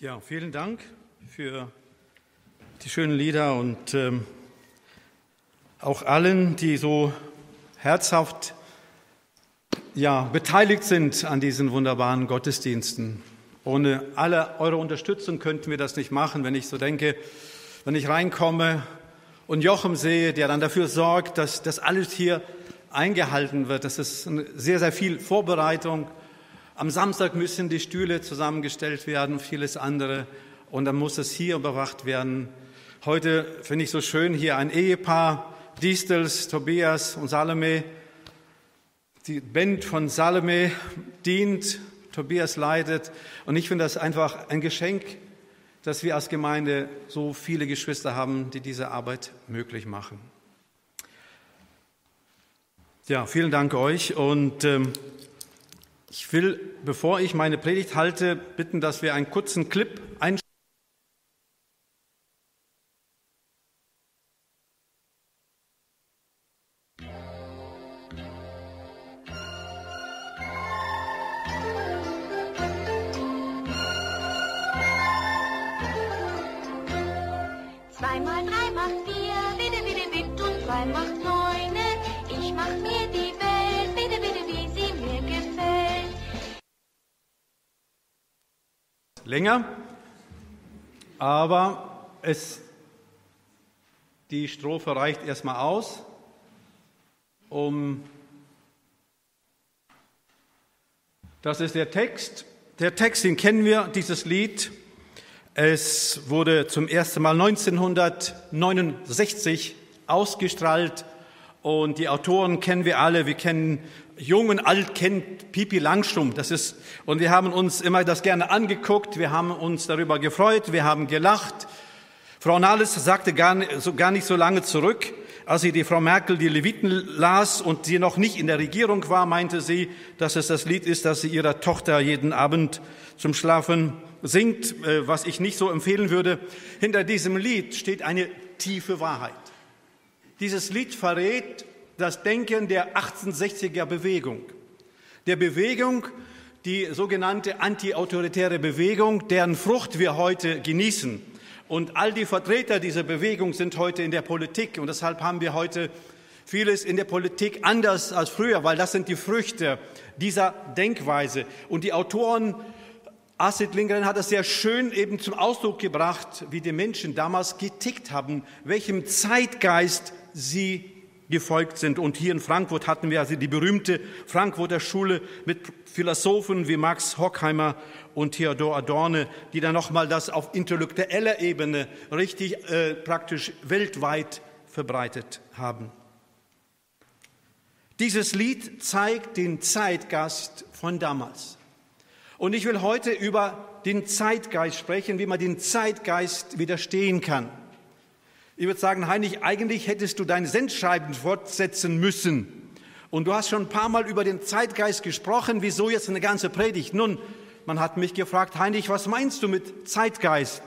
Ja, vielen Dank für die schönen Lieder und ähm, auch allen, die so herzhaft ja, beteiligt sind an diesen wunderbaren Gottesdiensten. Ohne alle eure Unterstützung könnten wir das nicht machen, wenn ich so denke, wenn ich reinkomme und Jochem sehe, der dann dafür sorgt, dass das alles hier eingehalten wird. Das ist sehr, sehr viel Vorbereitung am Samstag müssen die Stühle zusammengestellt werden, vieles andere. Und dann muss es hier überwacht werden. Heute finde ich so schön hier ein Ehepaar, Distels, Tobias und Salome. Die Band von Salome dient, Tobias leidet. Und ich finde das einfach ein Geschenk, dass wir als Gemeinde so viele Geschwister haben, die diese Arbeit möglich machen. Ja, vielen Dank euch und ähm, ich will, bevor ich meine Predigt halte, bitten, dass wir einen kurzen Clip einstellen. Zweimal drei macht vier, bitte, bitte, bitte, und drei macht länger, aber es, die Strophe reicht erstmal aus, um, das ist der Text. Der Text, den kennen wir, dieses Lied. Es wurde zum ersten Mal 1969 ausgestrahlt und die Autoren kennen wir alle. Wir kennen Jung und Alt kennt Pipi Langstrumpf. Das ist, und wir haben uns immer das gerne angeguckt. Wir haben uns darüber gefreut. Wir haben gelacht. Frau Nahles sagte gar nicht, so, gar nicht so lange zurück, als sie die Frau Merkel die Leviten las und sie noch nicht in der Regierung war, meinte sie, dass es das Lied ist, das sie ihrer Tochter jeden Abend zum Schlafen singt, äh, was ich nicht so empfehlen würde. Hinter diesem Lied steht eine tiefe Wahrheit. Dieses Lied verrät das Denken der 1860er Bewegung. Der Bewegung, die sogenannte antiautoritäre Bewegung, deren Frucht wir heute genießen. Und all die Vertreter dieser Bewegung sind heute in der Politik. Und deshalb haben wir heute vieles in der Politik anders als früher, weil das sind die Früchte dieser Denkweise. Und die Autoren, Astrid Lindgren hat es sehr schön eben zum Ausdruck gebracht, wie die Menschen damals getickt haben, welchem Zeitgeist sie gefolgt sind. Und hier in Frankfurt hatten wir also die berühmte Frankfurter Schule mit Philosophen wie Max Horkheimer und Theodor Adorne, die dann nochmal das auf intellektueller Ebene richtig äh, praktisch weltweit verbreitet haben. Dieses Lied zeigt den Zeitgeist von damals. Und ich will heute über den Zeitgeist sprechen, wie man den Zeitgeist widerstehen kann. Ich würde sagen, Heinrich, eigentlich hättest du dein Sendschreiben fortsetzen müssen. Und du hast schon ein paar Mal über den Zeitgeist gesprochen. Wieso jetzt eine ganze Predigt? Nun, man hat mich gefragt, Heinrich, was meinst du mit Zeitgeist?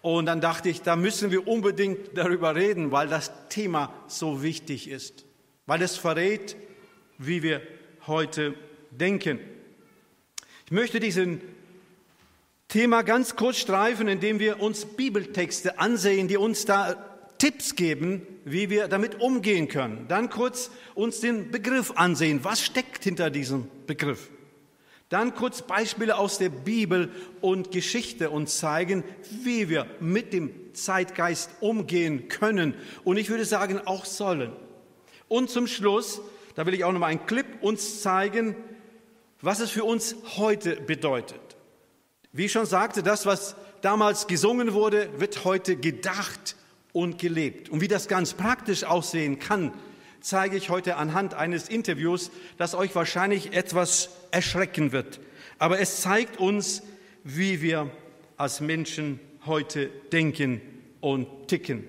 Und dann dachte ich, da müssen wir unbedingt darüber reden, weil das Thema so wichtig ist. Weil es verrät, wie wir heute denken. Ich möchte diesen Thema ganz kurz streifen, indem wir uns Bibeltexte ansehen, die uns da Tipps geben, wie wir damit umgehen können. Dann kurz uns den Begriff ansehen. Was steckt hinter diesem Begriff? Dann kurz Beispiele aus der Bibel und Geschichte uns zeigen, wie wir mit dem Zeitgeist umgehen können. Und ich würde sagen, auch sollen. Und zum Schluss, da will ich auch noch mal einen Clip uns zeigen, was es für uns heute bedeutet. Wie ich schon sagte, das, was damals gesungen wurde, wird heute gedacht und gelebt. Und wie das ganz praktisch aussehen kann, zeige ich heute anhand eines Interviews, das euch wahrscheinlich etwas erschrecken wird. Aber es zeigt uns, wie wir als Menschen heute denken und ticken.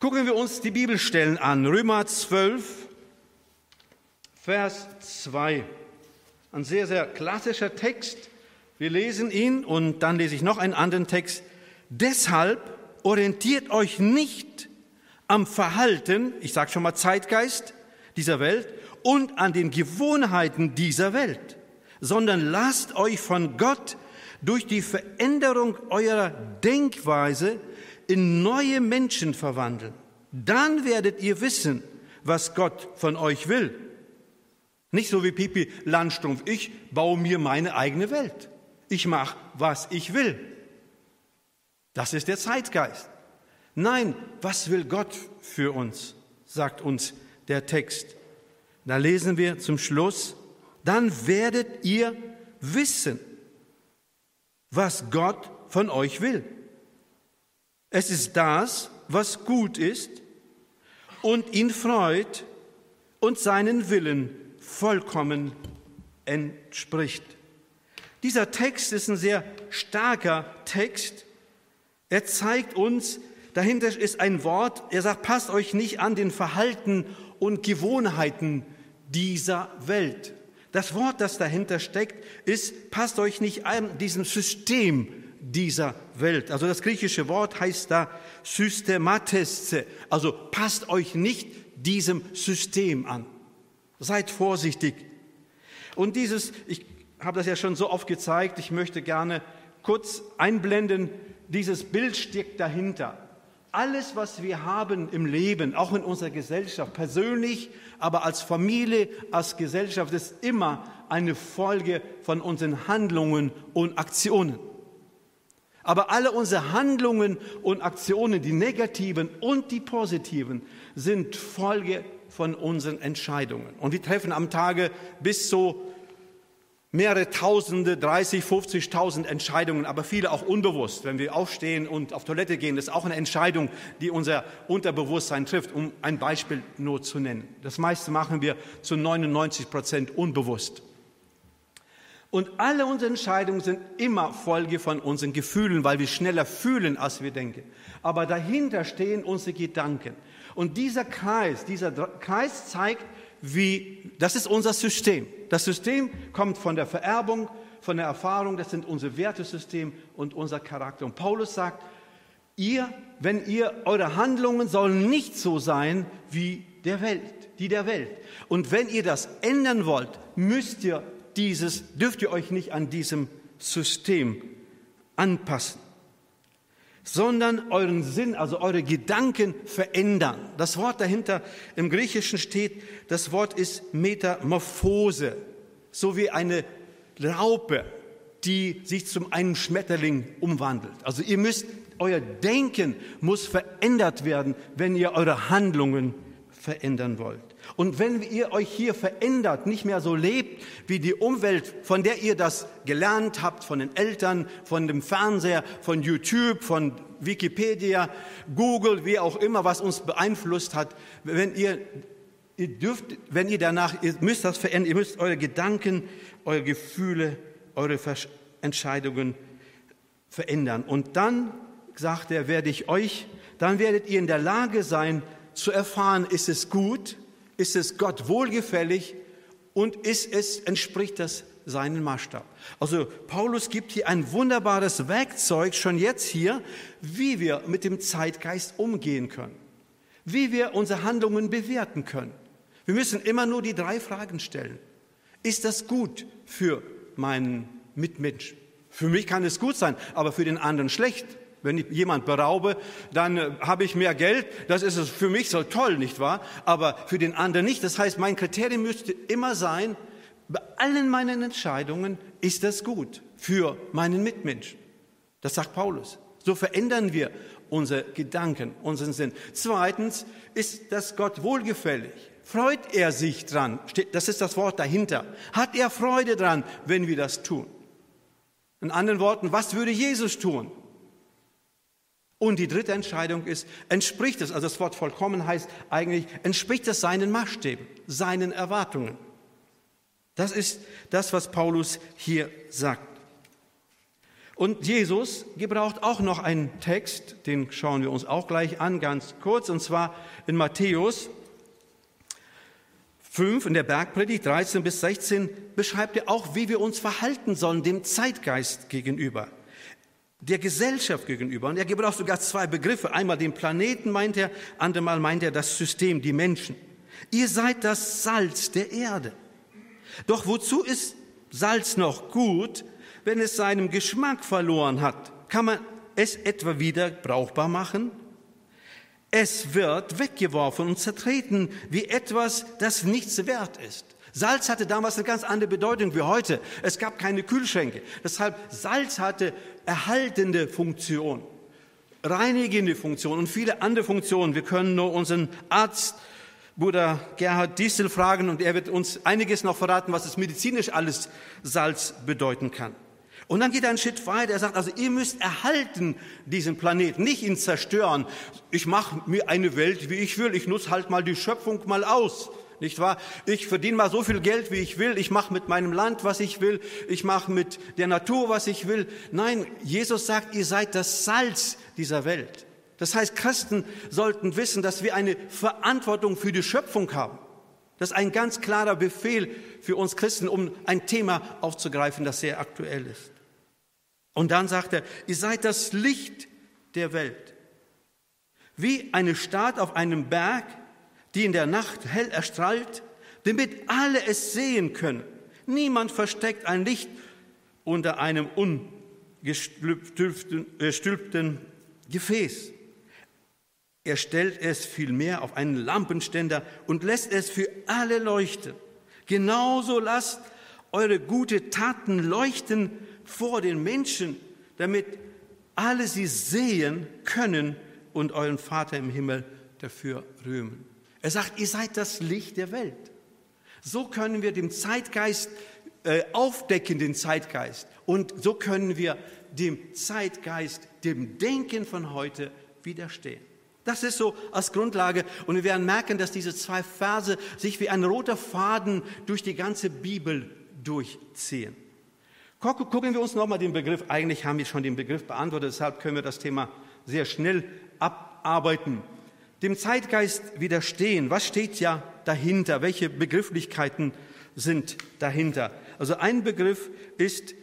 Gucken wir uns die Bibelstellen an. Römer 12, Vers 2. Ein sehr, sehr klassischer Text. Wir lesen ihn und dann lese ich noch einen anderen Text. Deshalb orientiert euch nicht am Verhalten, ich sage schon mal Zeitgeist dieser Welt und an den Gewohnheiten dieser Welt, sondern lasst euch von Gott durch die Veränderung eurer Denkweise in neue Menschen verwandeln. Dann werdet ihr wissen, was Gott von euch will. Nicht so wie Pipi Landstrumpf. Ich baue mir meine eigene Welt. Ich mache, was ich will. Das ist der Zeitgeist. Nein, was will Gott für uns, sagt uns der Text. Da lesen wir zum Schluss, dann werdet ihr wissen, was Gott von euch will. Es ist das, was gut ist und ihn freut und seinen Willen vollkommen entspricht. Dieser Text ist ein sehr starker Text. Er zeigt uns, dahinter ist ein Wort, er sagt, passt euch nicht an den Verhalten und Gewohnheiten dieser Welt. Das Wort, das dahinter steckt, ist, passt euch nicht an diesem System dieser Welt. Also das griechische Wort heißt da systematesse. Also passt euch nicht diesem System an. Seid vorsichtig. Und dieses, ich habe das ja schon so oft gezeigt, ich möchte gerne kurz einblenden, dieses Bild steckt dahinter. Alles, was wir haben im Leben, auch in unserer Gesellschaft, persönlich, aber als Familie, als Gesellschaft, ist immer eine Folge von unseren Handlungen und Aktionen. Aber alle unsere Handlungen und Aktionen, die negativen und die positiven, sind Folge von unseren Entscheidungen. Und wir treffen am Tage bis zu mehrere Tausende, 30, 50.000 Entscheidungen, aber viele auch unbewusst. Wenn wir aufstehen und auf Toilette gehen, das ist auch eine Entscheidung, die unser Unterbewusstsein trifft, um ein Beispiel nur zu nennen. Das meiste machen wir zu 99 Prozent unbewusst. Und alle unsere Entscheidungen sind immer Folge von unseren Gefühlen, weil wir schneller fühlen, als wir denken. Aber dahinter stehen unsere Gedanken. Und dieser Kreis, dieser Kreis zeigt, wie, das ist unser System. Das System kommt von der Vererbung, von der Erfahrung, das sind unser Wertesystem und unser Charakter. Und Paulus sagt, ihr, wenn ihr, eure Handlungen sollen nicht so sein wie der Welt, die der Welt. Und wenn ihr das ändern wollt, müsst ihr dieses, dürft ihr euch nicht an diesem System anpassen sondern euren Sinn, also eure Gedanken verändern. Das Wort dahinter im Griechischen steht, das Wort ist Metamorphose, so wie eine Raupe, die sich zum einen Schmetterling umwandelt. Also ihr müsst, euer Denken muss verändert werden, wenn ihr eure Handlungen verändern wollt. Und wenn ihr euch hier verändert, nicht mehr so lebt wie die Umwelt, von der ihr das gelernt habt, von den Eltern, von dem Fernseher, von YouTube, von Wikipedia, Google, wie auch immer, was uns beeinflusst hat, wenn ihr, ihr dürft, wenn ihr danach, ihr müsst das verändern, ihr müsst eure Gedanken, eure Gefühle, eure Entscheidungen verändern. Und dann, sagt er, werde ich euch, dann werdet ihr in der Lage sein, zu erfahren, ist es gut, ist es Gott wohlgefällig und ist es, entspricht das seinen Maßstab. Also Paulus gibt hier ein wunderbares Werkzeug schon jetzt hier, wie wir mit dem Zeitgeist umgehen können, wie wir unsere Handlungen bewerten können. Wir müssen immer nur die drei Fragen stellen. Ist das gut für meinen Mitmenschen? Für mich kann es gut sein, aber für den anderen schlecht. Wenn ich jemand beraube, dann äh, habe ich mehr Geld. Das ist für mich so toll, nicht wahr? Aber für den anderen nicht. Das heißt, mein Kriterium müsste immer sein, bei allen meinen Entscheidungen ist das gut für meinen Mitmenschen. Das sagt Paulus. So verändern wir unsere Gedanken, unseren Sinn. Zweitens ist das Gott wohlgefällig. Freut er sich dran? Das ist das Wort dahinter. Hat er Freude dran, wenn wir das tun? In anderen Worten, was würde Jesus tun? Und die dritte Entscheidung ist, entspricht es, also das Wort vollkommen heißt eigentlich, entspricht es seinen Maßstäben, seinen Erwartungen. Das ist das, was Paulus hier sagt. Und Jesus gebraucht auch noch einen Text, den schauen wir uns auch gleich an, ganz kurz, und zwar in Matthäus 5 in der Bergpredigt 13 bis 16 beschreibt er auch, wie wir uns verhalten sollen dem Zeitgeist gegenüber der Gesellschaft gegenüber. Und er gebraucht sogar zwei Begriffe. Einmal den Planeten meint er, andermal meint er das System, die Menschen. Ihr seid das Salz der Erde. Doch wozu ist Salz noch gut, wenn es seinen Geschmack verloren hat, kann man es etwa wieder brauchbar machen? Es wird weggeworfen und zertreten wie etwas, das nichts wert ist. Salz hatte damals eine ganz andere Bedeutung wie heute. Es gab keine Kühlschränke. Deshalb Salz hatte erhaltende Funktion, reinigende Funktion und viele andere Funktionen. Wir können nur unseren Arzt, Bruder Gerhard Diesel, fragen und er wird uns einiges noch verraten, was es medizinisch alles Salz bedeuten kann. Und dann geht er einen Schritt weiter. Er sagt, also ihr müsst erhalten diesen Planeten, nicht ihn zerstören. Ich mache mir eine Welt, wie ich will. Ich nutze halt mal die Schöpfung mal aus nicht wahr? Ich verdiene mal so viel Geld, wie ich will. Ich mache mit meinem Land, was ich will. Ich mache mit der Natur, was ich will. Nein, Jesus sagt, ihr seid das Salz dieser Welt. Das heißt, Christen sollten wissen, dass wir eine Verantwortung für die Schöpfung haben. Das ist ein ganz klarer Befehl für uns Christen, um ein Thema aufzugreifen, das sehr aktuell ist. Und dann sagt er, ihr seid das Licht der Welt. Wie eine Stadt auf einem Berg, die in der Nacht hell erstrahlt, damit alle es sehen können. Niemand versteckt ein Licht unter einem ungestülpten Gefäß. Er stellt es vielmehr auf einen Lampenständer und lässt es für alle leuchten. Genauso lasst eure gute Taten leuchten vor den Menschen, damit alle sie sehen können und euren Vater im Himmel dafür rühmen. Er sagt, ihr seid das Licht der Welt. So können wir dem Zeitgeist äh, aufdecken, den Zeitgeist. Und so können wir dem Zeitgeist, dem Denken von heute widerstehen. Das ist so als Grundlage. Und wir werden merken, dass diese zwei Verse sich wie ein roter Faden durch die ganze Bibel durchziehen. Gucken wir uns nochmal den Begriff, eigentlich haben wir schon den Begriff beantwortet, deshalb können wir das Thema sehr schnell abarbeiten dem Zeitgeist widerstehen. Was steht ja dahinter? Welche Begrifflichkeiten sind dahinter? Also ein Begriff ist,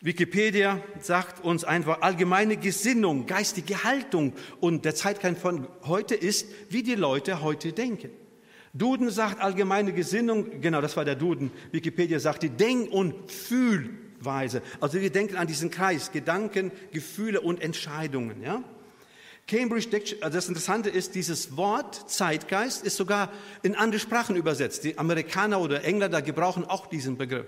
Wikipedia sagt uns einfach allgemeine Gesinnung, geistige Haltung. Und der Zeitgeist von heute ist, wie die Leute heute denken. Duden sagt allgemeine Gesinnung, genau, das war der Duden. Wikipedia sagt die Denk- und Fühlweise. Also wir denken an diesen Kreis, Gedanken, Gefühle und Entscheidungen, ja? Cambridge Dictionary, also das Interessante ist, dieses Wort Zeitgeist ist sogar in andere Sprachen übersetzt. Die Amerikaner oder Engländer gebrauchen auch diesen Begriff.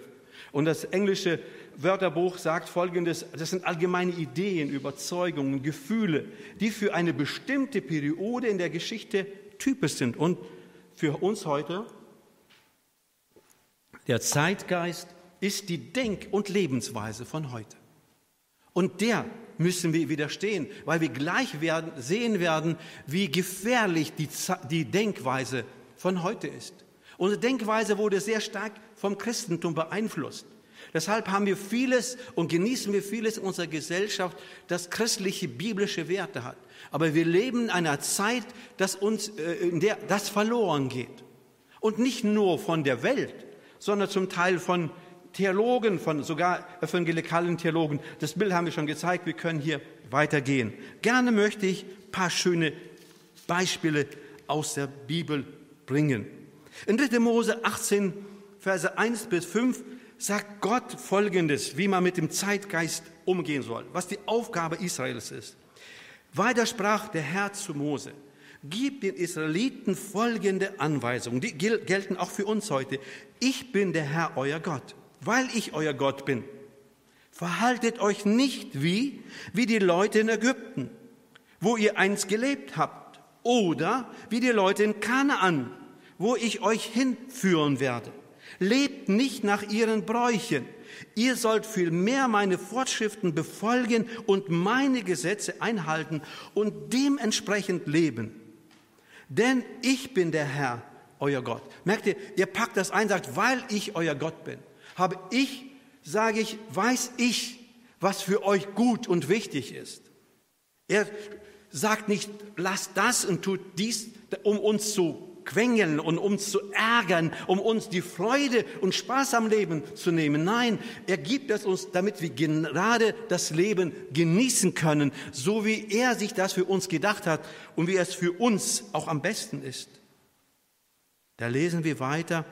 Und das englische Wörterbuch sagt Folgendes, das sind allgemeine Ideen, Überzeugungen, Gefühle, die für eine bestimmte Periode in der Geschichte typisch sind. Und für uns heute, der Zeitgeist ist die Denk- und Lebensweise von heute. Und der müssen wir widerstehen, weil wir gleich werden, sehen werden, wie gefährlich die, die Denkweise von heute ist. Unsere Denkweise wurde sehr stark vom Christentum beeinflusst. Deshalb haben wir vieles und genießen wir vieles in unserer Gesellschaft, das christliche, biblische Werte hat. Aber wir leben in einer Zeit, dass uns, äh, in der das verloren geht. Und nicht nur von der Welt, sondern zum Teil von Theologen, von sogar evangelikalen Theologen. Das Bild haben wir schon gezeigt, wir können hier weitergehen. Gerne möchte ich ein paar schöne Beispiele aus der Bibel bringen. In 3. Mose 18, Verse 1 bis 5 sagt Gott Folgendes, wie man mit dem Zeitgeist umgehen soll, was die Aufgabe Israels ist. Weiter sprach der Herr zu Mose, gib den Israeliten folgende Anweisungen, die gelten auch für uns heute. Ich bin der Herr, euer Gott weil ich euer Gott bin. Verhaltet euch nicht wie, wie die Leute in Ägypten, wo ihr einst gelebt habt, oder wie die Leute in Kanaan, wo ich euch hinführen werde. Lebt nicht nach ihren Bräuchen. Ihr sollt vielmehr meine Fortschriften befolgen und meine Gesetze einhalten und dementsprechend leben. Denn ich bin der Herr, euer Gott. Merkt ihr, ihr packt das ein, sagt, weil ich euer Gott bin habe ich, sage ich, weiß ich, was für euch gut und wichtig ist. Er sagt nicht, lasst das und tut dies, um uns zu quengeln und uns zu ärgern, um uns die Freude und Spaß am Leben zu nehmen. Nein, er gibt es uns, damit wir gerade das Leben genießen können, so wie er sich das für uns gedacht hat und wie es für uns auch am besten ist. Da lesen wir weiter,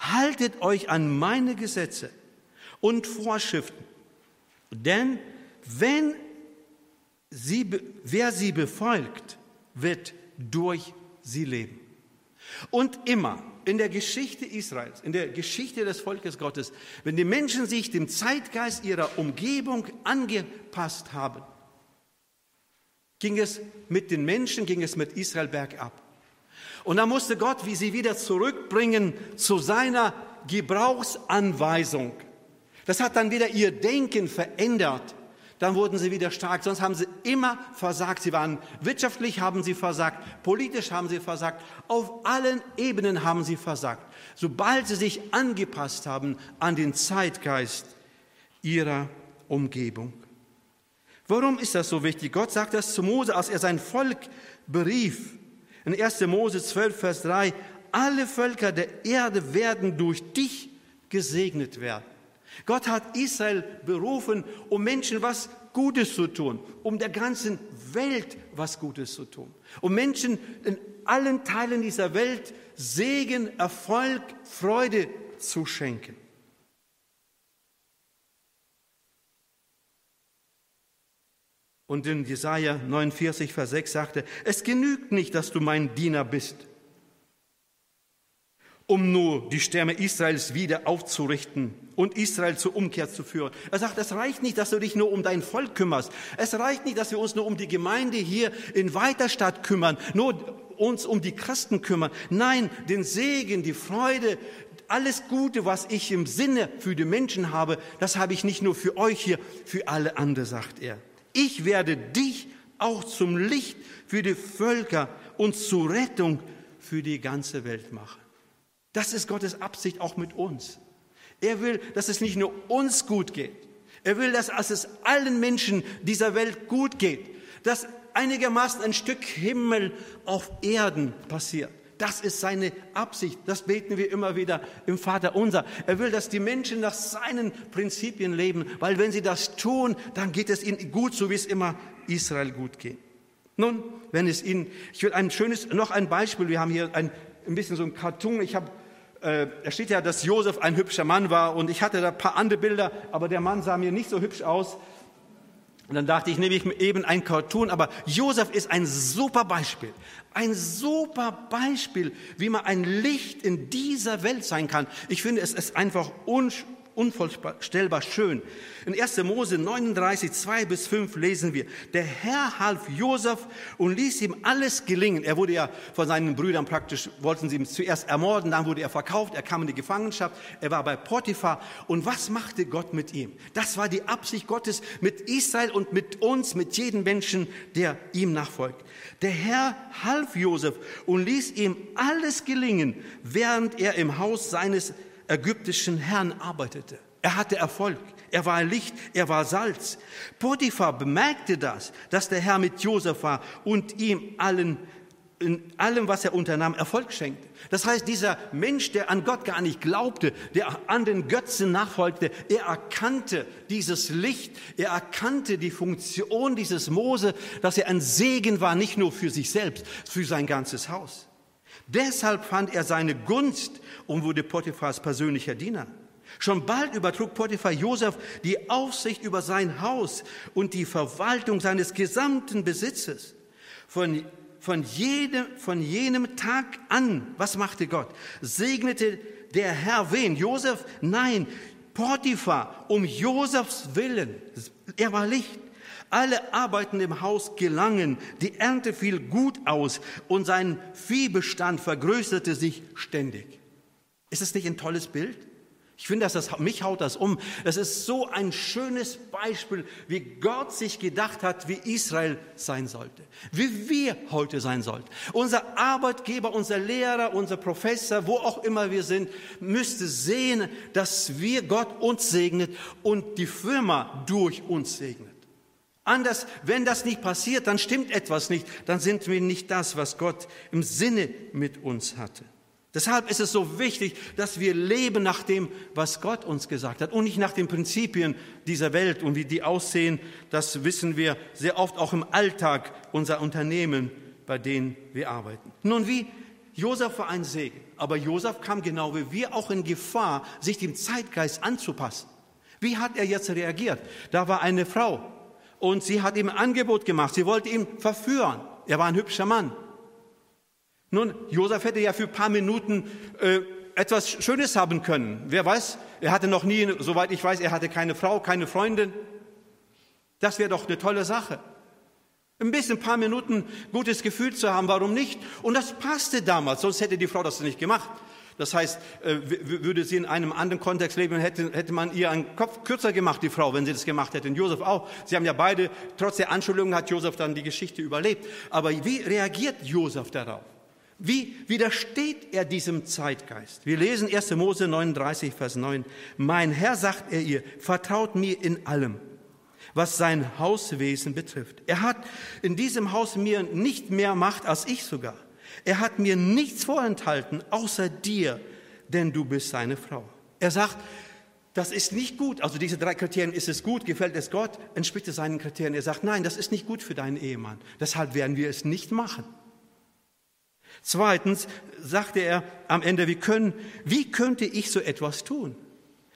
haltet euch an meine Gesetze und Vorschriften Denn wenn sie, wer sie befolgt, wird durch sie leben. Und immer in der Geschichte Israels, in der Geschichte des Volkes Gottes, wenn die Menschen sich dem Zeitgeist ihrer Umgebung angepasst haben, ging es mit den Menschen, ging es mit Israel bergab. Und da musste Gott wie sie wieder zurückbringen zu seiner Gebrauchsanweisung. Das hat dann wieder ihr Denken verändert. Dann wurden sie wieder stark. Sonst haben sie immer versagt. Sie waren wirtschaftlich, haben sie versagt. Politisch haben sie versagt. Auf allen Ebenen haben sie versagt. Sobald sie sich angepasst haben an den Zeitgeist ihrer Umgebung. Warum ist das so wichtig? Gott sagt das zu Mose, als er sein Volk berief. In 1. Mose 12, Vers 3, alle Völker der Erde werden durch dich gesegnet werden. Gott hat Israel berufen, um Menschen was Gutes zu tun, um der ganzen Welt was Gutes zu tun, um Menschen in allen Teilen dieser Welt Segen, Erfolg, Freude zu schenken. Und in Jesaja 49, Vers 6 sagte, es genügt nicht, dass du mein Diener bist um nur die Stämme Israels wieder aufzurichten und Israel zur Umkehr zu führen. Er sagt, es reicht nicht, dass du dich nur um dein Volk kümmerst. Es reicht nicht, dass wir uns nur um die Gemeinde hier in Weiterstadt kümmern, nur uns um die Christen kümmern. Nein, den Segen, die Freude, alles Gute, was ich im Sinne für die Menschen habe, das habe ich nicht nur für euch hier, für alle anderen, sagt er. Ich werde dich auch zum Licht für die Völker und zur Rettung für die ganze Welt machen. Das ist Gottes Absicht auch mit uns. Er will, dass es nicht nur uns gut geht. Er will, dass es allen Menschen dieser Welt gut geht. Dass einigermaßen ein Stück Himmel auf Erden passiert. Das ist seine Absicht. Das beten wir immer wieder im Vater unser. Er will, dass die Menschen nach seinen Prinzipien leben, weil wenn sie das tun, dann geht es ihnen gut, so wie es immer Israel gut geht. Nun, wenn es ihnen, ich will ein schönes, noch ein Beispiel. Wir haben hier ein, ein bisschen so ein Cartoon. Ich habe äh, da steht ja, dass Josef ein hübscher Mann war und ich hatte da ein paar andere Bilder, aber der Mann sah mir nicht so hübsch aus. Und dann dachte ich, nehme ich eben ein Cartoon, aber Josef ist ein super Beispiel. Ein super Beispiel, wie man ein Licht in dieser Welt sein kann. Ich finde, es ist einfach unvorstellbar schön. In 1. Mose 39, 2 bis 5 lesen wir, der Herr half Josef und ließ ihm alles gelingen. Er wurde ja von seinen Brüdern praktisch, wollten sie ihn zuerst ermorden, dann wurde er verkauft, er kam in die Gefangenschaft, er war bei Potiphar. Und was machte Gott mit ihm? Das war die Absicht Gottes mit Israel und mit uns, mit jedem Menschen, der ihm nachfolgt. Der Herr half Josef und ließ ihm alles gelingen, während er im Haus seines ägyptischen Herrn arbeitete. Er hatte Erfolg. Er war Licht, er war Salz. Potiphar bemerkte das, dass der Herr mit Josef war und ihm allen, in allem, was er unternahm, Erfolg schenkte. Das heißt, dieser Mensch, der an Gott gar nicht glaubte, der an den Götzen nachfolgte, er erkannte dieses Licht, er erkannte die Funktion dieses Mose, dass er ein Segen war, nicht nur für sich selbst, für sein ganzes Haus. Deshalb fand er seine Gunst und wurde Potiphars persönlicher Diener. Schon bald übertrug Potiphar Josef die Aufsicht über sein Haus und die Verwaltung seines gesamten Besitzes. Von, von, jedem, von jenem Tag an, was machte Gott? Segnete der Herr wen? Josef? Nein, Potiphar, um Josefs Willen. Er war Licht. Alle Arbeiten im Haus gelangen, die Ernte fiel gut aus und sein Viehbestand vergrößerte sich ständig. Ist es nicht ein tolles Bild? Ich finde, dass das, mich haut das um. Es ist so ein schönes Beispiel, wie Gott sich gedacht hat, wie Israel sein sollte, wie wir heute sein sollten. Unser Arbeitgeber, unser Lehrer, unser Professor, wo auch immer wir sind, müsste sehen, dass wir Gott uns segnet und die Firma durch uns segnet. Anders, wenn das nicht passiert, dann stimmt etwas nicht, dann sind wir nicht das, was Gott im Sinne mit uns hatte. Deshalb ist es so wichtig, dass wir leben nach dem, was Gott uns gesagt hat und nicht nach den Prinzipien dieser Welt und wie die aussehen. Das wissen wir sehr oft auch im Alltag unserer Unternehmen, bei denen wir arbeiten. Nun, wie Josef war ein Segen, aber Josef kam genau wie wir auch in Gefahr, sich dem Zeitgeist anzupassen. Wie hat er jetzt reagiert? Da war eine Frau und sie hat ihm ein Angebot gemacht. Sie wollte ihn verführen. Er war ein hübscher Mann. Nun, Josef hätte ja für ein paar Minuten äh, etwas Schönes haben können. Wer weiß, er hatte noch nie, soweit ich weiß, er hatte keine Frau, keine Freundin. Das wäre doch eine tolle Sache. Ein bisschen, ein paar Minuten gutes Gefühl zu haben, warum nicht? Und das passte damals, sonst hätte die Frau das nicht gemacht. Das heißt, äh, würde sie in einem anderen Kontext leben, hätte, hätte man ihr einen Kopf kürzer gemacht, die Frau, wenn sie das gemacht hätte. Und Josef auch. Sie haben ja beide, trotz der Anschuldigungen hat Josef dann die Geschichte überlebt. Aber wie reagiert Josef darauf? Wie widersteht er diesem Zeitgeist? Wir lesen 1. Mose 39, Vers 9. Mein Herr sagt er ihr, vertraut mir in allem was sein Hauswesen betrifft. Er hat in diesem Haus mir nicht mehr Macht als ich sogar. Er hat mir nichts vorenthalten, außer dir, denn du bist seine Frau. Er sagt, das ist nicht gut. Also diese drei Kriterien, ist es gut, gefällt es Gott, entspricht es seinen Kriterien. Er sagt, nein, das ist nicht gut für deinen Ehemann. Deshalb werden wir es nicht machen. Zweitens sagte er am Ende, wie, können, wie könnte ich so etwas tun?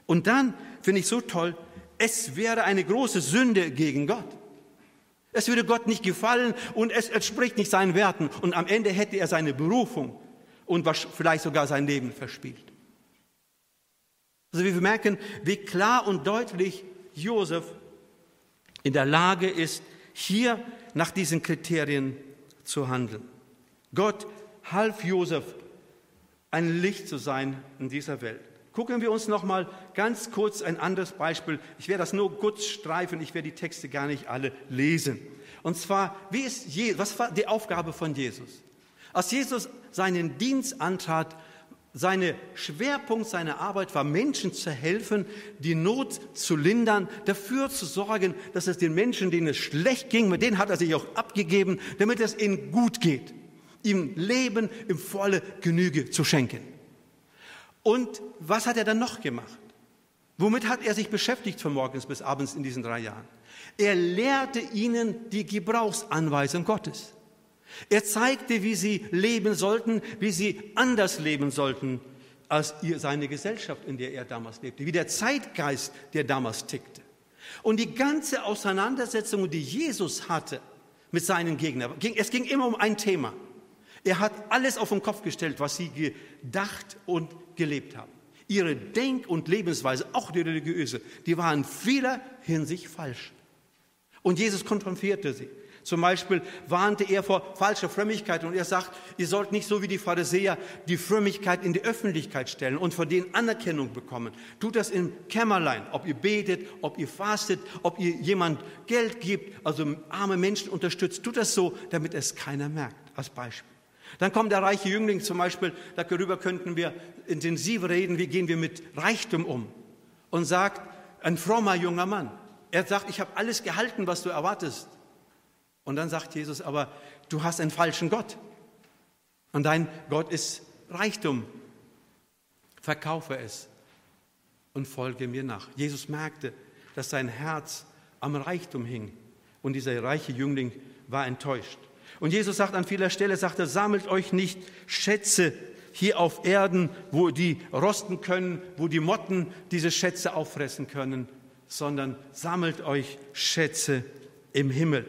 Und dann finde ich so toll, es wäre eine große Sünde gegen Gott. Es würde Gott nicht gefallen und es entspricht nicht seinen Werten. Und am Ende hätte er seine Berufung und vielleicht sogar sein Leben verspielt. Also wir merken, wie klar und deutlich Josef in der Lage ist, hier nach diesen Kriterien zu handeln. Gott half Josef, ein Licht zu sein in dieser Welt. Gucken wir uns noch mal ganz kurz ein anderes Beispiel. Ich werde das nur kurz streifen, ich werde die Texte gar nicht alle lesen. Und zwar, wie ist Je was war die Aufgabe von Jesus? Als Jesus seinen Dienst antrat, seine Schwerpunkt seiner Arbeit war, Menschen zu helfen, die Not zu lindern, dafür zu sorgen, dass es den Menschen, denen es schlecht ging, mit denen hat er sich auch abgegeben, damit es ihnen gut geht, ihm Leben im volle Genüge zu schenken. Und was hat er dann noch gemacht? Womit hat er sich beschäftigt von morgens bis abends in diesen drei Jahren? Er lehrte ihnen die Gebrauchsanweisung Gottes. Er zeigte, wie sie leben sollten, wie sie anders leben sollten als seine Gesellschaft, in der er damals lebte, wie der Zeitgeist, der damals tickte. Und die ganze Auseinandersetzung, die Jesus hatte mit seinen Gegnern, es ging immer um ein Thema. Er hat alles auf den Kopf gestellt, was sie gedacht und gelebt haben. Ihre Denk- und Lebensweise, auch die religiöse, die waren vieler Hinsicht falsch. Und Jesus konfrontierte sie. Zum Beispiel warnte er vor falscher Frömmigkeit und er sagt, ihr sollt nicht so wie die Pharisäer die Frömmigkeit in die Öffentlichkeit stellen und von denen Anerkennung bekommen. Tut das im Kämmerlein, ob ihr betet, ob ihr fastet, ob ihr jemand Geld gibt, also arme Menschen unterstützt. Tut das so, damit es keiner merkt, als Beispiel. Dann kommt der reiche Jüngling zum Beispiel, darüber könnten wir intensiv reden, wie gehen wir mit Reichtum um. Und sagt, ein frommer junger Mann, er sagt, ich habe alles gehalten, was du erwartest. Und dann sagt Jesus, aber du hast einen falschen Gott. Und dein Gott ist Reichtum. Verkaufe es und folge mir nach. Jesus merkte, dass sein Herz am Reichtum hing. Und dieser reiche Jüngling war enttäuscht. Und Jesus sagt an vieler Stelle, sagt er, sammelt euch nicht Schätze hier auf Erden, wo die rosten können, wo die Motten diese Schätze auffressen können, sondern sammelt euch Schätze im Himmel.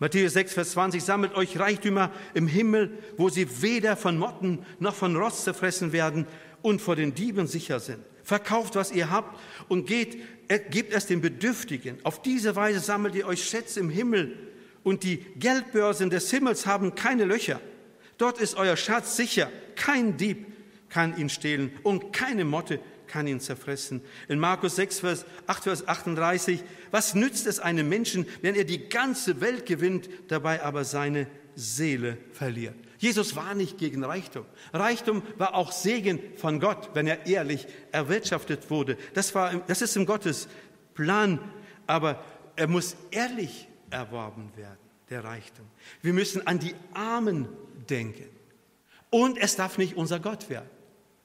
Matthäus 6, Vers 20, sammelt euch Reichtümer im Himmel, wo sie weder von Motten noch von Rost zerfressen werden und vor den Dieben sicher sind. Verkauft, was ihr habt und geht, gebt es den Bedürftigen. Auf diese Weise sammelt ihr euch Schätze im Himmel, und die Geldbörsen des Himmels haben keine Löcher. Dort ist euer Schatz sicher. Kein Dieb kann ihn stehlen und keine Motte kann ihn zerfressen. In Markus 6, Vers 8, Vers 38, was nützt es einem Menschen, wenn er die ganze Welt gewinnt, dabei aber seine Seele verliert? Jesus war nicht gegen Reichtum. Reichtum war auch Segen von Gott, wenn er ehrlich erwirtschaftet wurde. Das, war, das ist im Gottes Plan, aber er muss ehrlich erworben werden, der Reichtum. Wir müssen an die Armen denken. Und es darf nicht unser Gott werden,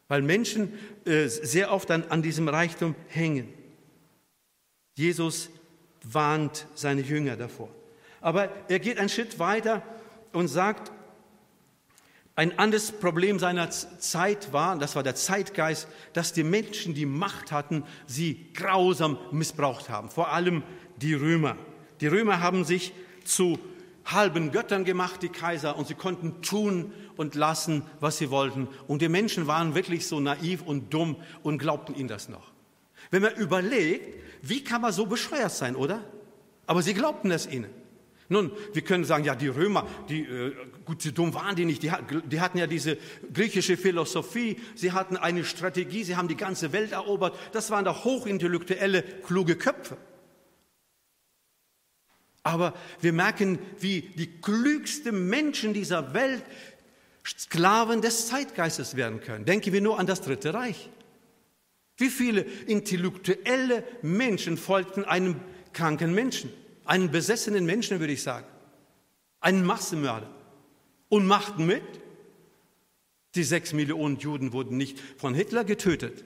weil Menschen äh, sehr oft dann an diesem Reichtum hängen. Jesus warnt seine Jünger davor. Aber er geht einen Schritt weiter und sagt, Ein anderes Problem seiner Zeit war, das war der Zeitgeist, dass die Menschen, die Macht hatten, sie grausam missbraucht haben. Vor allem die Römer. Die Römer haben sich zu halben Göttern gemacht, die Kaiser, und sie konnten tun und lassen, was sie wollten. Und die Menschen waren wirklich so naiv und dumm und glaubten ihnen das noch. Wenn man überlegt, wie kann man so bescheuert sein, oder? Aber sie glaubten es ihnen. Nun, wir können sagen, ja, die Römer, die, äh, gut, so dumm waren die nicht, die, die hatten ja diese griechische Philosophie, sie hatten eine Strategie, sie haben die ganze Welt erobert, das waren doch hochintellektuelle, kluge Köpfe. Aber wir merken, wie die klügsten Menschen dieser Welt Sklaven des Zeitgeistes werden können. Denken wir nur an das Dritte Reich. Wie viele intellektuelle Menschen folgten einem kranken Menschen, einem besessenen Menschen, würde ich sagen, einen Massenmörder und machten mit. Die sechs Millionen Juden wurden nicht von Hitler getötet.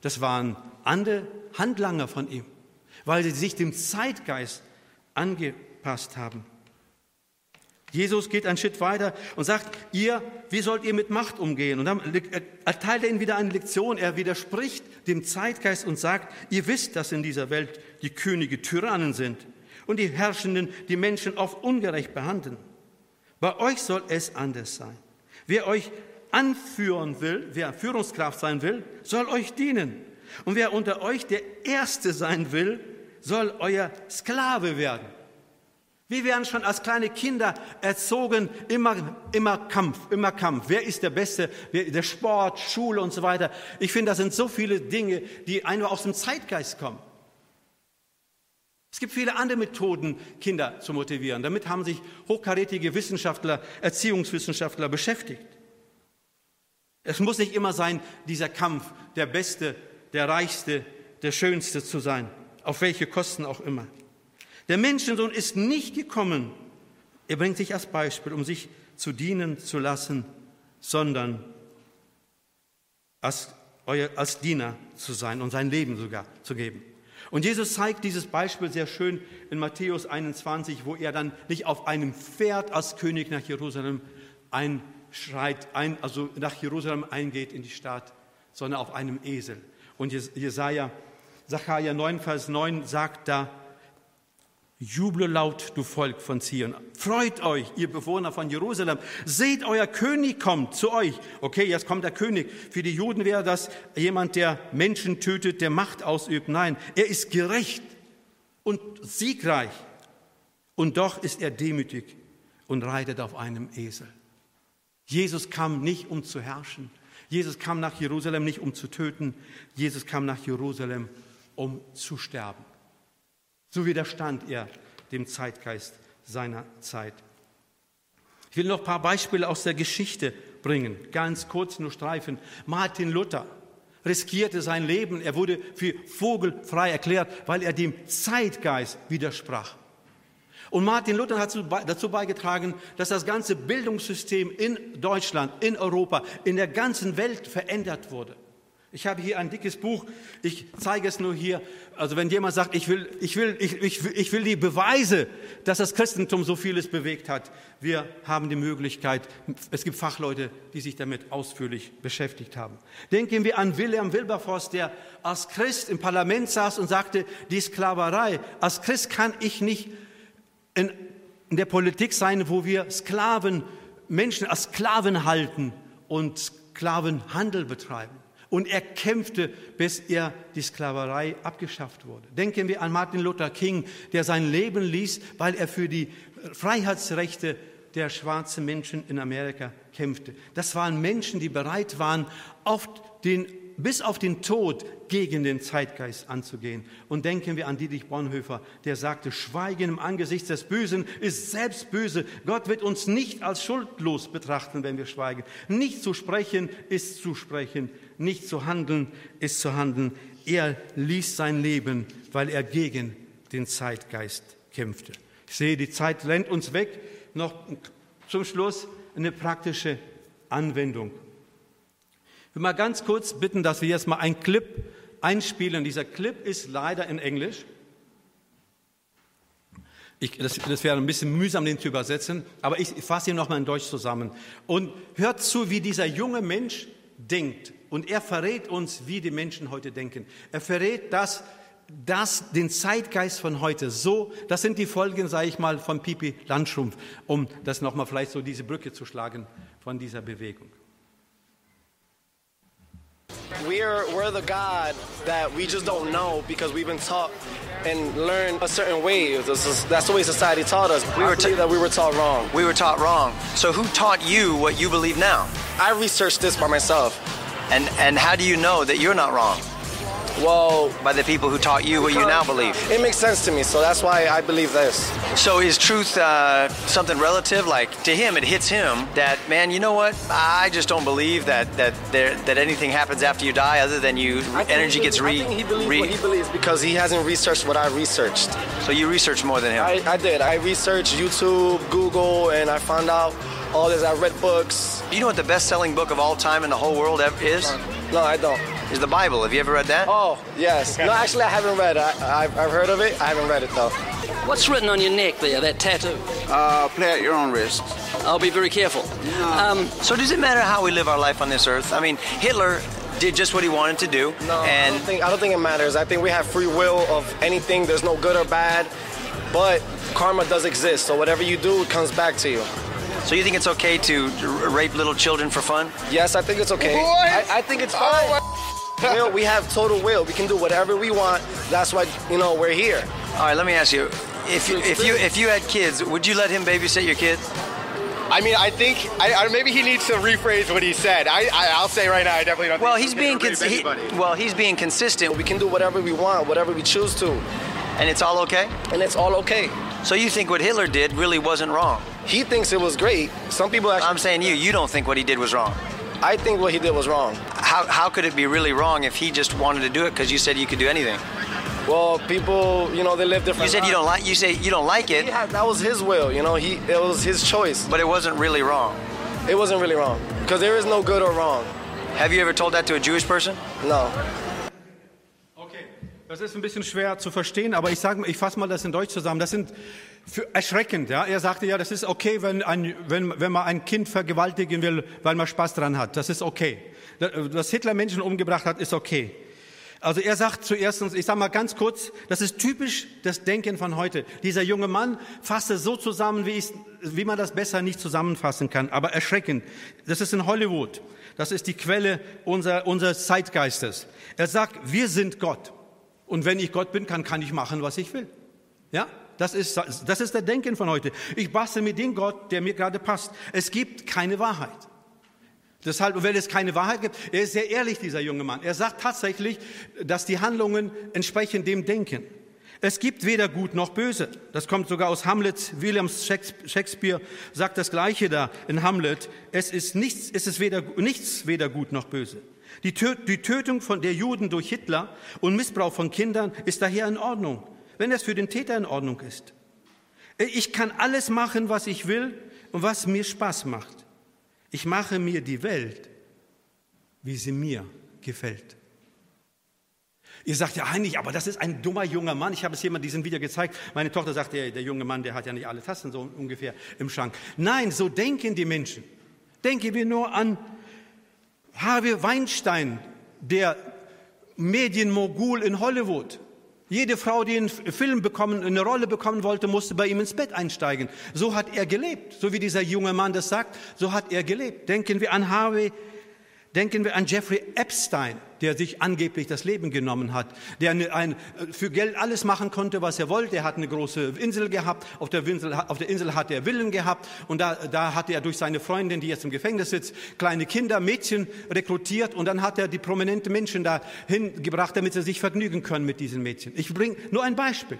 Das waren andere Handlanger von ihm, weil sie sich dem Zeitgeist angepasst haben. Jesus geht einen Schritt weiter und sagt, ihr, wie sollt ihr mit Macht umgehen? Und dann erteilt er ihnen wieder eine Lektion. Er widerspricht dem Zeitgeist und sagt, ihr wisst, dass in dieser Welt die Könige Tyrannen sind und die Herrschenden die Menschen oft ungerecht behandeln. Bei euch soll es anders sein. Wer euch anführen will, wer Führungskraft sein will, soll euch dienen. Und wer unter euch der Erste sein will, soll euer Sklave werden. Wir werden schon als kleine Kinder erzogen, immer, immer Kampf, immer Kampf. Wer ist der Beste? Der Sport, Schule und so weiter. Ich finde, das sind so viele Dinge, die einfach aus dem Zeitgeist kommen. Es gibt viele andere Methoden, Kinder zu motivieren. Damit haben sich hochkarätige Wissenschaftler, Erziehungswissenschaftler beschäftigt. Es muss nicht immer sein, dieser Kampf, der Beste, der Reichste, der Schönste zu sein, auf welche Kosten auch immer. Der Menschensohn ist nicht gekommen, er bringt sich als Beispiel, um sich zu dienen zu lassen, sondern als, als Diener zu sein und sein Leben sogar zu geben. Und Jesus zeigt dieses Beispiel sehr schön in Matthäus 21, wo er dann nicht auf einem Pferd als König nach Jerusalem einschreit, ein, also nach Jerusalem eingeht in die Stadt, sondern auf einem Esel. Und Jesaja, Sacharja 9, Vers 9 sagt da, Juble laut, du Volk von Zion. Freut euch, ihr Bewohner von Jerusalem. Seht, euer König kommt zu euch. Okay, jetzt kommt der König. Für die Juden wäre das jemand, der Menschen tötet, der Macht ausübt. Nein, er ist gerecht und siegreich. Und doch ist er demütig und reitet auf einem Esel. Jesus kam nicht, um zu herrschen. Jesus kam nach Jerusalem nicht, um zu töten. Jesus kam nach Jerusalem, um zu sterben. So widerstand er dem Zeitgeist seiner Zeit. Ich will noch ein paar Beispiele aus der Geschichte bringen, ganz kurz nur streifen. Martin Luther riskierte sein Leben, er wurde für vogelfrei erklärt, weil er dem Zeitgeist widersprach. Und Martin Luther hat dazu beigetragen, dass das ganze Bildungssystem in Deutschland, in Europa, in der ganzen Welt verändert wurde. Ich habe hier ein dickes Buch, ich zeige es nur hier. Also wenn jemand sagt, ich will, ich will, ich, ich, ich will die Beweise, dass das Christentum so vieles bewegt hat, wir haben die Möglichkeit, es gibt Fachleute, die sich damit ausführlich beschäftigt haben. Denken wir an William Wilberforce, der als Christ im Parlament saß und sagte, die Sklaverei, als Christ kann ich nicht in, in der Politik sein, wo wir Sklaven, Menschen als Sklaven halten und Sklavenhandel betreiben. Und er kämpfte, bis er die Sklaverei abgeschafft wurde. Denken wir an Martin Luther King, der sein Leben ließ, weil er für die Freiheitsrechte der schwarzen Menschen in Amerika kämpfte. Das waren Menschen, die bereit waren, oft den bis auf den Tod gegen den Zeitgeist anzugehen. Und denken wir an Dietrich Bonhoeffer, der sagte, Schweigen im Angesicht des Bösen ist selbst böse. Gott wird uns nicht als schuldlos betrachten, wenn wir schweigen. Nicht zu sprechen ist zu sprechen, nicht zu handeln ist zu handeln. Er ließ sein Leben, weil er gegen den Zeitgeist kämpfte. Ich sehe, die Zeit rennt uns weg. Noch zum Schluss eine praktische Anwendung will mal ganz kurz bitten, dass wir jetzt mal einen Clip einspielen. Dieser Clip ist leider in Englisch. Ich, das, das wäre ein bisschen mühsam, den zu übersetzen, aber ich fasse ihn nochmal in Deutsch zusammen. Und hört zu, wie dieser junge Mensch denkt. Und er verrät uns, wie die Menschen heute denken. Er verrät das, das, den Zeitgeist von heute. So, das sind die Folgen, sage ich mal, von Pipi Landschrumpf, um das nochmal vielleicht so diese Brücke zu schlagen von dieser Bewegung. We're, we're the God that we just don't know because we've been taught and learned a certain way. This is- That's the way society taught us. We were were ta- that we were taught wrong. We were taught wrong. So who taught you what you believe now? I researched this by myself. And and how do you know that you're not wrong? Well, By the people who taught you what you now believe. it makes sense to me, so that's why I believe this. So is truth uh, something relative? Like to him, it hits him that man. You know what? I just don't believe that that there that anything happens after you die, other than you energy gets re. I think he believes re- what he believes because he hasn't researched what I researched. so you researched more than him. I, I did. I researched YouTube, Google, and I found out all this. I read books. you know what the best-selling book of all time in the whole world ever is? No, I don't. Is the Bible. Have you ever read that? Oh, yes. No, actually, I haven't read it. I, I've, I've heard of it. I haven't read it, though. What's written on your neck there, that tattoo? Uh, play at your own risk. I'll be very careful. Um, So does it matter how we live our life on this earth? I mean, Hitler did just what he wanted to do, No, I and don't, think, I don't think it matters. I think we have free will of anything. There's no good or bad, but karma does exist. So whatever you do, it comes back to you. So you think it's okay to r- rape little children for fun? Yes, I think it's okay. I, I think it's fine. Oh will, we have total will. We can do whatever we want. That's why you know we're here. All right, let me ask you: if you if you if you had kids, would you let him babysit your kids? I mean, I think I, I, maybe he needs to rephrase what he said. I, I I'll say right now, I definitely don't. Well, think he's being can cons- he, well, he's being consistent, We can do whatever we want, whatever we choose to, and it's all okay. and it's all okay. So you think what Hitler did really wasn't wrong? He thinks it was great. Some people actually. I'm saying you. You don't think what he did was wrong. I think what he did was wrong. How how could it be really wrong if he just wanted to do it because you said you could do anything? Well, people, you know, they live different. You said you don't like. You say you don't like it, had, that was his will, you know. He it was his choice. but it wasn't really wrong. It wasn't really wrong because there is no good or wrong. Have you ever told that to a Jewish person? No. Okay, das ist ein bisschen schwer zu verstehen, aber ich sage, ich fasse mal das in Deutsch zusammen. Das sind für, erschreckend. Ja, er sagte ja, das ist okay, wenn ein, wenn wenn man ein Kind vergewaltigen will, weil man Spaß dran hat. Das ist okay. Dass Hitler Menschen umgebracht hat, ist okay. Also er sagt zuerst, ich sage mal ganz kurz, das ist typisch das Denken von heute. Dieser junge Mann fasst es so zusammen, wie, ich, wie man das besser nicht zusammenfassen kann, aber erschreckend. Das ist in Hollywood. Das ist die Quelle unser, unseres Zeitgeistes. Er sagt, wir sind Gott. Und wenn ich Gott bin, kann, kann ich machen, was ich will. Ja? Das ist, das ist der Denken von heute. Ich bastel mit dem Gott, der mir gerade passt. Es gibt keine Wahrheit. Deshalb, weil es keine Wahrheit gibt, er ist sehr ehrlich, dieser junge Mann. Er sagt tatsächlich, dass die Handlungen entsprechen dem Denken. Es gibt weder gut noch böse. Das kommt sogar aus Hamlet. William Shakespeare sagt das Gleiche da in Hamlet. Es ist nichts, es ist weder, nichts weder gut noch böse. Die Tötung von der Juden durch Hitler und Missbrauch von Kindern ist daher in Ordnung, wenn es für den Täter in Ordnung ist. Ich kann alles machen, was ich will und was mir Spaß macht. Ich mache mir die Welt, wie sie mir gefällt. Ihr sagt ja eigentlich, aber das ist ein dummer junger Mann. Ich habe es jemand diesen Video gezeigt. Meine Tochter sagt, der, der junge Mann, der hat ja nicht alle Tassen so ungefähr im Schrank. Nein, so denken die Menschen. Denken wir nur an Harvey Weinstein, der Medienmogul in Hollywood. Jede Frau, die einen Film bekommen, eine Rolle bekommen wollte, musste bei ihm ins Bett einsteigen. So hat er gelebt. So wie dieser junge Mann das sagt, so hat er gelebt. Denken wir an Harvey, denken wir an Jeffrey Epstein, der sich angeblich das Leben genommen hat, der eine, ein, für Geld alles machen konnte, was er wollte. Er hat eine große Insel gehabt. Auf der Insel, auf der Insel hat er Villen gehabt. Und da, da hatte er durch seine Freundin, die jetzt im Gefängnis sitzt, kleine Kinder, Mädchen rekrutiert. Und dann hat er die prominenten Menschen da hingebracht, damit sie sich vergnügen können mit diesen Mädchen. Ich bringe nur ein Beispiel.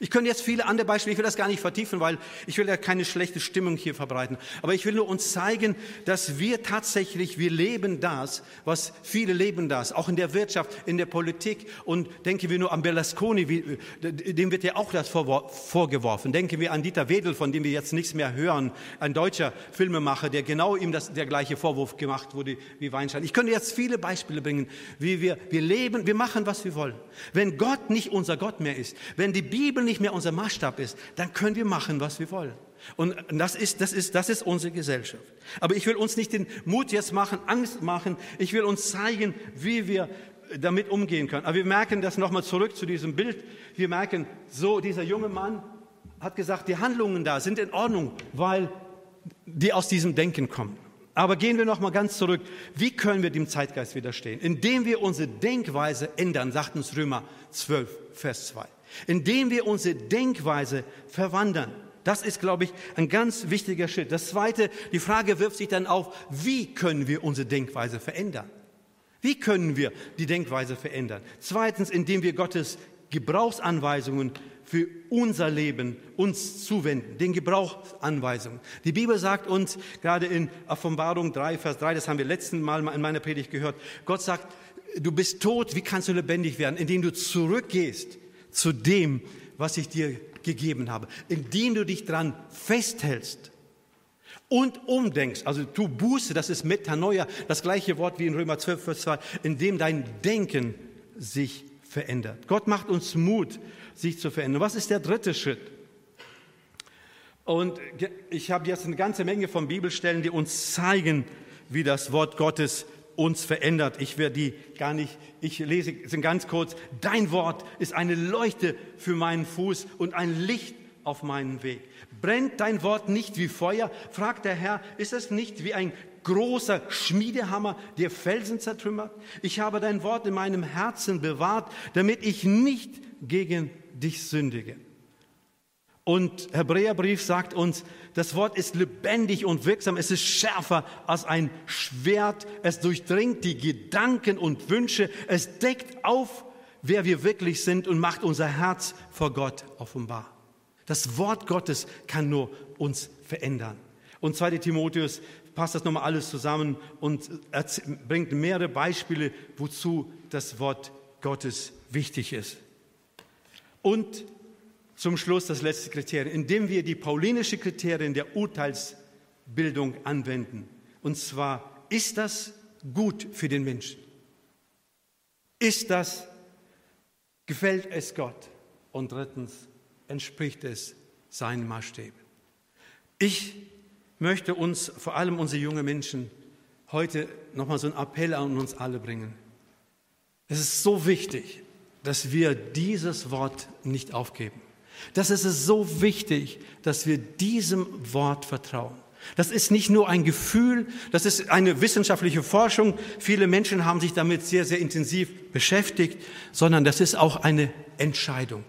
Ich könnte jetzt viele andere Beispiele, ich will das gar nicht vertiefen, weil ich will ja keine schlechte Stimmung hier verbreiten. Aber ich will nur uns zeigen, dass wir tatsächlich, wir leben das, was viele leben das, auch in der Wirtschaft, in der Politik. Und denken wir nur an Berlusconi, wie, dem wird ja auch das vorgeworfen. Denken wir an Dieter Wedel, von dem wir jetzt nichts mehr hören, ein deutscher Filmemacher, der genau ihm das, der gleiche Vorwurf gemacht wurde wie Weinstein. Ich könnte jetzt viele Beispiele bringen, wie wir, wir leben, wir machen, was wir wollen. Wenn Gott nicht unser Gott mehr ist, wenn die Bibel nicht mehr unser Maßstab ist, dann können wir machen, was wir wollen. Und das ist, das ist, das ist unsere Gesellschaft. Aber ich will uns nicht den Mut jetzt machen, Angst machen. Ich will uns zeigen, wie wir damit umgehen können. Aber wir merken das nochmal zurück zu diesem Bild. Wir merken, so dieser junge Mann hat gesagt, die Handlungen da sind in Ordnung, weil die aus diesem Denken kommen. Aber gehen wir noch mal ganz zurück. Wie können wir dem Zeitgeist widerstehen? Indem wir unsere Denkweise ändern, sagt uns Römer 12, Vers 2. Indem wir unsere Denkweise verwandern. Das ist, glaube ich, ein ganz wichtiger Schritt. Das Zweite, die Frage wirft sich dann auf, wie können wir unsere Denkweise verändern? Wie können wir die Denkweise verändern? Zweitens, indem wir Gottes Gebrauchsanweisungen für unser Leben uns zuwenden, den Gebrauchsanweisungen. Die Bibel sagt uns, gerade in Offenbarung 3, Vers 3, das haben wir letzten Mal in meiner Predigt gehört, Gott sagt, du bist tot, wie kannst du lebendig werden? Indem du zurückgehst zu dem, was ich dir gegeben habe, indem du dich dran festhältst und umdenkst, also du Buße, das ist Metanoia, das gleiche Wort wie in Römer 12, Vers 2, indem dein Denken sich verändert. Gott macht uns Mut, sich zu verändern. Was ist der dritte Schritt? Und ich habe jetzt eine ganze Menge von Bibelstellen, die uns zeigen, wie das Wort Gottes uns verändert. Ich werde die gar nicht, ich lese sind ganz kurz. Dein Wort ist eine Leuchte für meinen Fuß und ein Licht auf meinen Weg. Brennt dein Wort nicht wie Feuer? fragt der Herr. Ist es nicht wie ein großer Schmiedehammer, der Felsen zertrümmert? Ich habe dein Wort in meinem Herzen bewahrt, damit ich nicht gegen dich sündige. Und Hebräerbrief sagt uns, das Wort ist lebendig und wirksam, es ist schärfer als ein Schwert, es durchdringt die Gedanken und Wünsche, es deckt auf, wer wir wirklich sind und macht unser Herz vor Gott offenbar. Das Wort Gottes kann nur uns verändern. Und 2. Timotheus passt das nochmal alles zusammen und bringt mehrere Beispiele, wozu das Wort Gottes wichtig ist. Und zum Schluss das letzte Kriterium, indem wir die paulinische Kriterien der Urteilsbildung anwenden. Und zwar, ist das gut für den Menschen? Ist das, gefällt es Gott? Und drittens, entspricht es seinen Maßstäben? Ich möchte uns, vor allem unsere jungen Menschen, heute nochmal so einen Appell an uns alle bringen. Es ist so wichtig, dass wir dieses Wort nicht aufgeben. Das ist es so wichtig, dass wir diesem Wort vertrauen. Das ist nicht nur ein Gefühl, das ist eine wissenschaftliche Forschung. Viele Menschen haben sich damit sehr, sehr intensiv beschäftigt, sondern das ist auch eine Entscheidung.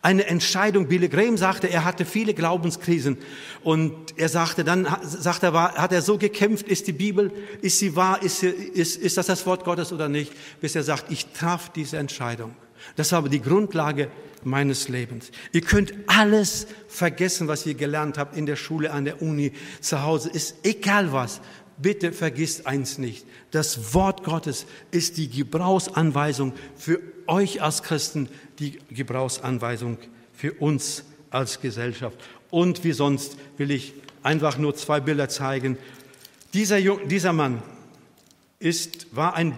Eine Entscheidung. Billy Graham sagte, er hatte viele Glaubenskrisen und er sagte, dann sagt er, hat er so gekämpft, ist die Bibel, ist sie wahr, ist, sie, ist, ist das das Wort Gottes oder nicht, bis er sagt, ich traf diese Entscheidung. Das war aber die Grundlage meines Lebens. Ihr könnt alles vergessen, was ihr gelernt habt in der Schule, an der Uni, zu Hause, ist egal was. Bitte vergisst eins nicht. Das Wort Gottes ist die Gebrauchsanweisung für euch als Christen, die Gebrauchsanweisung für uns als Gesellschaft. Und wie sonst will ich einfach nur zwei Bilder zeigen. Dieser, dieser Mann ist, war ein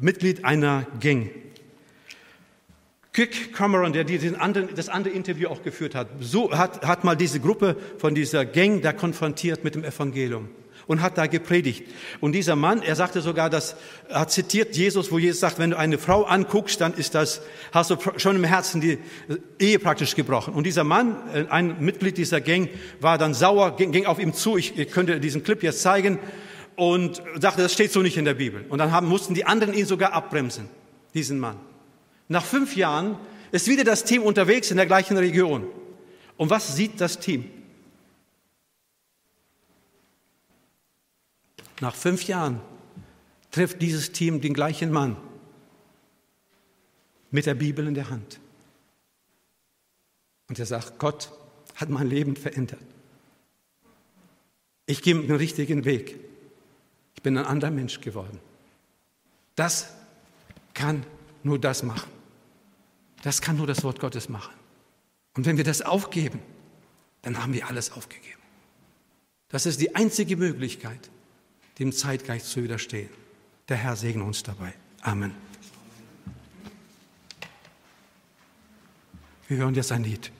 Mitglied einer Gang. Kick Cameron, der diesen anderen, das andere Interview auch geführt hat, so hat, hat mal diese Gruppe von dieser Gang da konfrontiert mit dem Evangelium und hat da gepredigt. Und dieser Mann, er sagte sogar, dass er zitiert Jesus, wo Jesus sagt, wenn du eine Frau anguckst, dann ist das, hast du schon im Herzen die Ehe praktisch gebrochen. Und dieser Mann, äh, ein Mitglied dieser Gang, war dann sauer, ging, ging auf ihm zu. Ich, ich könnte diesen Clip jetzt zeigen und sagte, das steht so nicht in der Bibel. Und dann haben, mussten die anderen ihn sogar abbremsen, diesen Mann. Nach fünf Jahren ist wieder das Team unterwegs in der gleichen Region. Und was sieht das Team? Nach fünf Jahren trifft dieses Team den gleichen Mann mit der Bibel in der Hand. Und er sagt, Gott hat mein Leben verändert. Ich gehe den richtigen Weg. Ich bin ein anderer Mensch geworden. Das kann nur das machen. Das kann nur das Wort Gottes machen. Und wenn wir das aufgeben, dann haben wir alles aufgegeben. Das ist die einzige Möglichkeit, dem Zeitgeist zu widerstehen. Der Herr segne uns dabei. Amen. Wir hören jetzt ein Lied.